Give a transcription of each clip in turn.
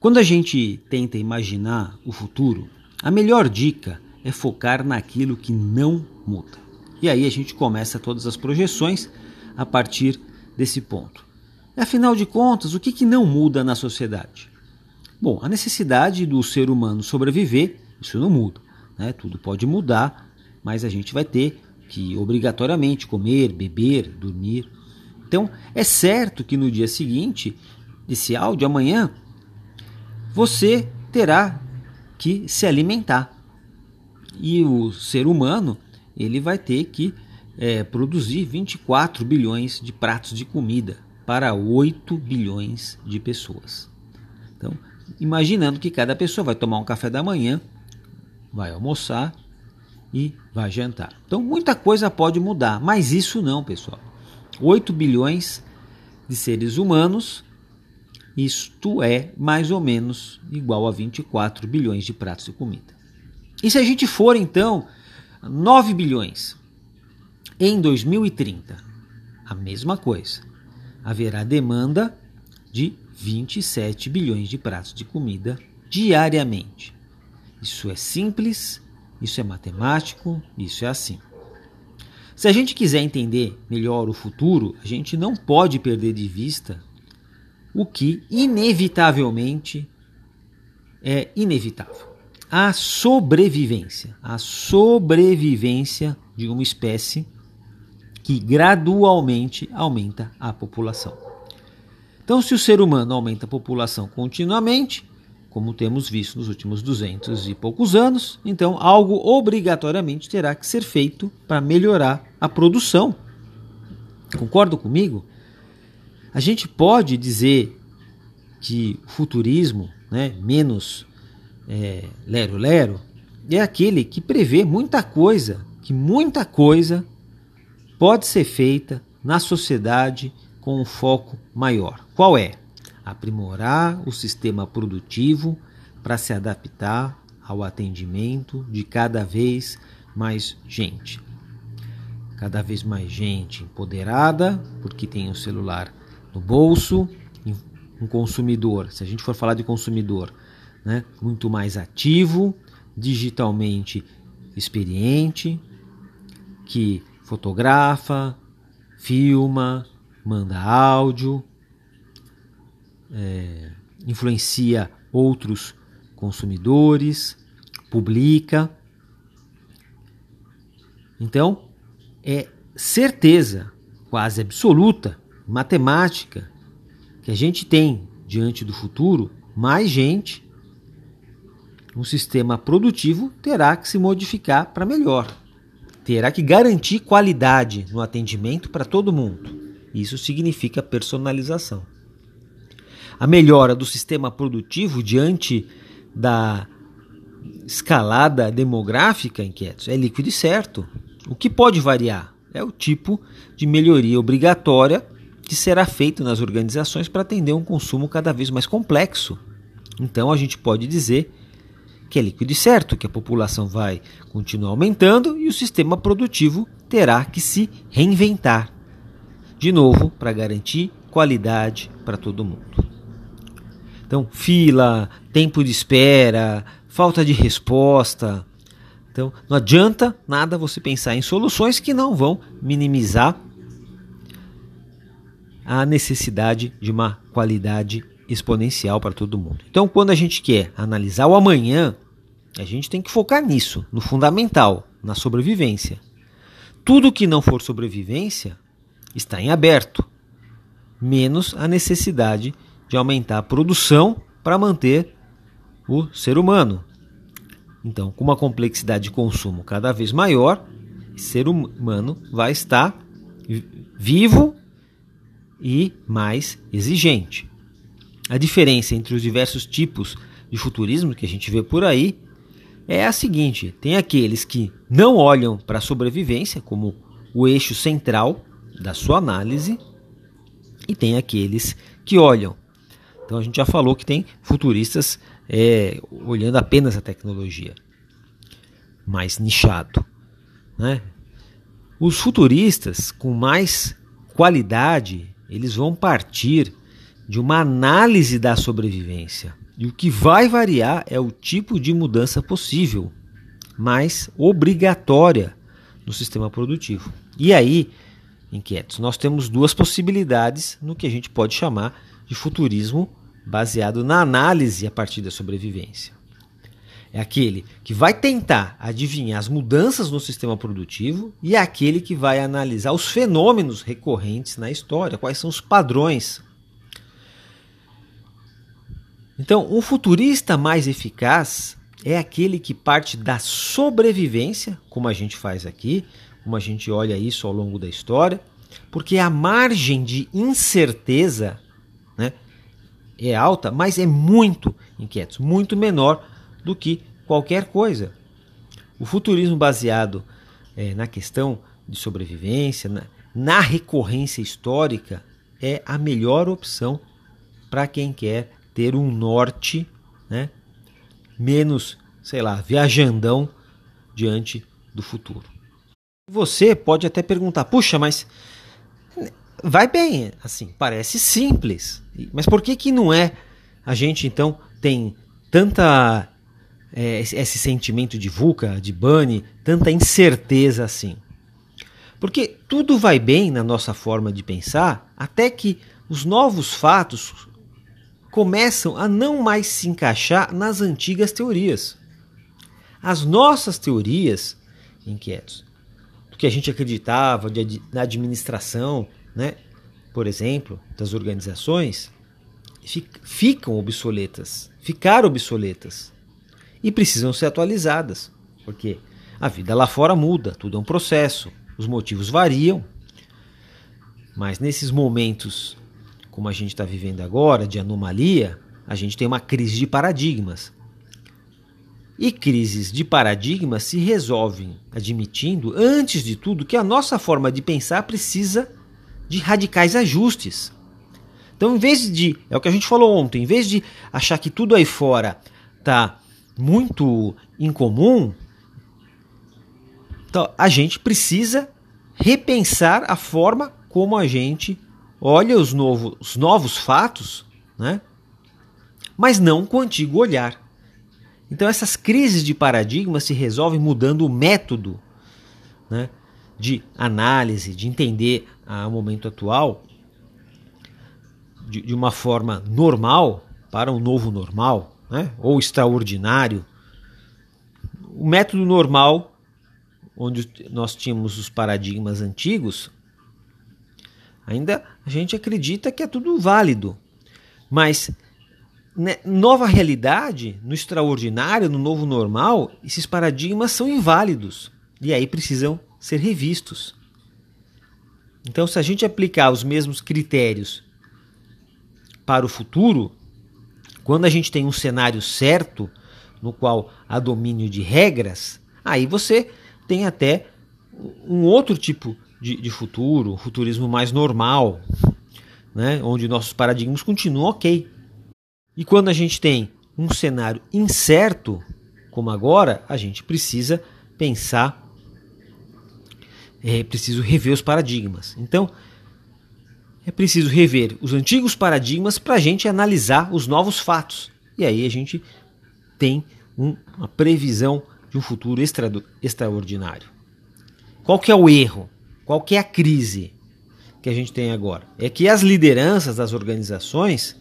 Quando a gente tenta imaginar o futuro, a melhor dica é focar naquilo que não muda. E aí a gente começa todas as projeções a partir desse ponto. Afinal de contas, o que, que não muda na sociedade? Bom, a necessidade do ser humano sobreviver, isso não muda. Né? Tudo pode mudar, mas a gente vai ter que obrigatoriamente comer, beber, dormir. Então, é certo que no dia seguinte desse áudio, amanhã, você terá que se alimentar. E o ser humano ele vai ter que é, produzir 24 bilhões de pratos de comida para 8 bilhões de pessoas. Então, imaginando que cada pessoa vai tomar um café da manhã, vai almoçar e vai jantar. Então, muita coisa pode mudar, mas isso não, pessoal. 8 bilhões de seres humanos isto é mais ou menos igual a 24 bilhões de pratos de comida. E se a gente for então 9 bilhões em 2030, a mesma coisa. Haverá demanda de 27 bilhões de pratos de comida diariamente. Isso é simples, isso é matemático, isso é assim. Se a gente quiser entender melhor o futuro, a gente não pode perder de vista o que inevitavelmente é inevitável. A sobrevivência, a sobrevivência de uma espécie que gradualmente aumenta a população. Então, se o ser humano aumenta a população continuamente, como temos visto nos últimos 200 e poucos anos, então algo obrigatoriamente terá que ser feito para melhorar a produção. Concordo comigo? A gente pode dizer que o futurismo, né, menos lero-lero, é, é aquele que prevê muita coisa, que muita coisa pode ser feita na sociedade com um foco maior. Qual é? Aprimorar o sistema produtivo para se adaptar ao atendimento de cada vez mais gente. Cada vez mais gente empoderada, porque tem o um celular no bolso, um consumidor, se a gente for falar de consumidor, né, muito mais ativo, digitalmente experiente, que fotografa, filma, manda áudio, é, influencia outros consumidores, publica. Então, é certeza quase absoluta matemática que a gente tem diante do futuro, mais gente, um sistema produtivo terá que se modificar para melhor. Terá que garantir qualidade no atendimento para todo mundo. Isso significa personalização. A melhora do sistema produtivo diante da escalada demográfica, inquietos, é líquido e certo. O que pode variar é o tipo de melhoria obrigatória que será feito nas organizações para atender um consumo cada vez mais complexo. Então a gente pode dizer que é líquido e certo, que a população vai continuar aumentando e o sistema produtivo terá que se reinventar. De novo, para garantir qualidade para todo mundo. Então, fila, tempo de espera, falta de resposta. Então, não adianta nada você pensar em soluções que não vão minimizar a necessidade de uma qualidade exponencial para todo mundo. Então, quando a gente quer analisar o amanhã, a gente tem que focar nisso, no fundamental, na sobrevivência. Tudo que não for sobrevivência está em aberto, menos a necessidade de aumentar a produção para manter o ser humano. Então, com uma complexidade de consumo cada vez maior, o ser humano vai estar vivo e mais exigente. A diferença entre os diversos tipos de futurismo que a gente vê por aí é a seguinte: tem aqueles que não olham para a sobrevivência como o eixo central da sua análise, e tem aqueles que olham. Então a gente já falou que tem futuristas é, olhando apenas a tecnologia, mais nichado. Né? Os futuristas com mais qualidade eles vão partir de uma análise da sobrevivência. E o que vai variar é o tipo de mudança possível, mas obrigatória no sistema produtivo. E aí, inquietos, nós temos duas possibilidades no que a gente pode chamar de futurismo baseado na análise a partir da sobrevivência. É aquele que vai tentar adivinhar as mudanças no sistema produtivo e é aquele que vai analisar os fenômenos recorrentes na história, quais são os padrões. Então, um futurista mais eficaz é aquele que parte da sobrevivência, como a gente faz aqui, como a gente olha isso ao longo da história, porque a margem de incerteza né, é alta, mas é muito inquieto, muito menor do que qualquer coisa. O futurismo baseado é, na questão de sobrevivência, na, na recorrência histórica, é a melhor opção para quem quer ter um norte, né? menos, sei lá, viajandão diante do futuro. Você pode até perguntar: puxa, mas vai bem, assim, parece simples, mas por que que não é? A gente então tem tanta é, esse sentimento de VUCA, de BANI, tanta incerteza assim. Porque tudo vai bem na nossa forma de pensar até que os novos fatos começam a não mais se encaixar nas antigas teorias. As nossas teorias, inquietos, do que a gente acreditava de, na administração, né, por exemplo, das organizações, ficam obsoletas, ficaram obsoletas e precisam ser atualizadas, porque a vida lá fora muda, tudo é um processo, os motivos variam, mas nesses momentos como a gente está vivendo agora, de anomalia, a gente tem uma crise de paradigmas. E crises de paradigmas se resolvem admitindo, antes de tudo, que a nossa forma de pensar precisa de radicais ajustes. Então, em vez de, é o que a gente falou ontem, em vez de achar que tudo aí fora está muito incomum, então, a gente precisa repensar a forma como a gente olha os, novo, os novos fatos, né? mas não com o antigo olhar. Então essas crises de paradigma se resolvem mudando o método né, de análise, de entender o momento atual de, de, uma forma normal para um novo normal, né, ou extraordinário. O método normal, onde nós tínhamos os paradigmas antigos, Ainda a gente acredita que é tudo válido. Mas né, nova realidade, no extraordinário, no novo normal, esses paradigmas são inválidos e aí precisam ser revistos. Então, se a gente aplicar os mesmos critérios para o futuro, quando a gente tem um cenário certo, no qual há domínio de regras, aí você tem até um outro tipo de, de futuro, um futurismo mais normal, né? onde nossos paradigmas continuam ok. E quando a gente tem um cenário incerto, como agora, a gente precisa pensar, é preciso rever os paradigmas. Então, é preciso rever os antigos paradigmas para a gente analisar os novos fatos. E aí a gente tem um, uma previsão de um futuro extra, extraordinário. Qual que é o erro? Qual que é a crise que a gente tem agora? É que as lideranças das organizações,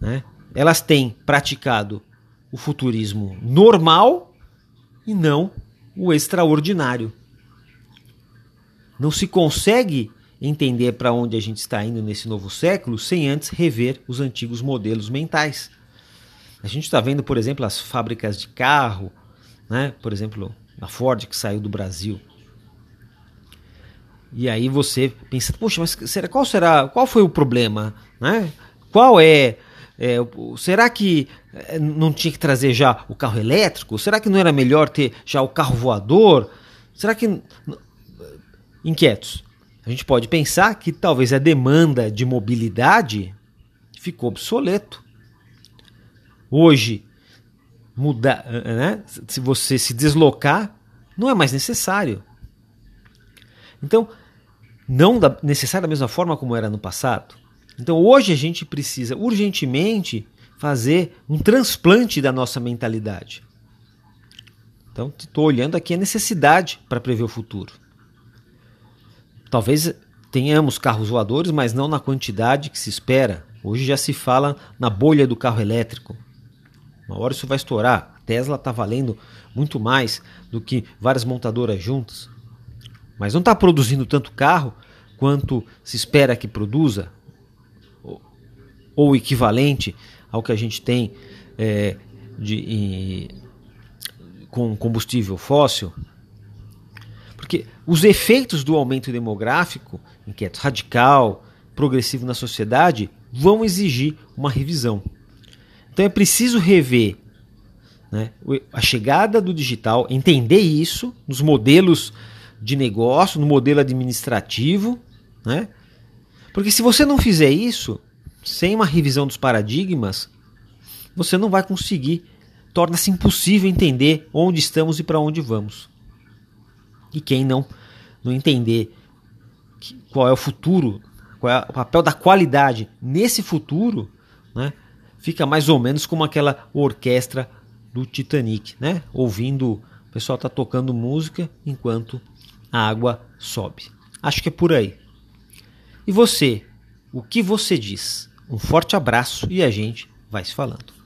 né, elas têm praticado o futurismo normal e não o extraordinário. Não se consegue entender para onde a gente está indo nesse novo século sem antes rever os antigos modelos mentais. A gente está vendo, por exemplo, as fábricas de carro, né? por exemplo, a Ford que saiu do Brasil. E aí você pensa, poxa, mas será, qual será, qual foi o problema, né? Qual é, é será que é, não tinha que trazer já o carro elétrico? Será que não era melhor ter já o carro voador? Será que inquietos? A gente pode pensar que talvez a demanda de mobilidade ficou obsoleto. Hoje, mudar, né? se você se deslocar, não é mais necessário. Então, não da, necessário da mesma forma como era no passado. Então, hoje a gente precisa urgentemente fazer um transplante da nossa mentalidade. Então, estou olhando aqui a necessidade para prever o futuro. Talvez tenhamos carros voadores, mas não na quantidade que se espera. Hoje já se fala na bolha do carro elétrico. Uma hora isso vai estourar. A Tesla está valendo muito mais do que várias montadoras juntas. Mas não está produzindo tanto carro quanto se espera que produza, ou equivalente ao que a gente tem é, de, com combustível fóssil. Porque os efeitos do aumento demográfico, inquieto radical, progressivo na sociedade, vão exigir uma revisão. Então é preciso rever né, a chegada do digital, entender isso nos modelos de negócio, no modelo administrativo, né? Porque se você não fizer isso, sem uma revisão dos paradigmas, você não vai conseguir, torna-se impossível entender onde estamos e para onde vamos. E quem não, não entender qual é o futuro, qual é o papel da qualidade nesse futuro, né, fica mais ou menos como aquela orquestra do Titanic, né? Ouvindo, o pessoal está tocando música enquanto a água sobe. Acho que é por aí. E você, o que você diz? Um forte abraço e a gente vai se falando.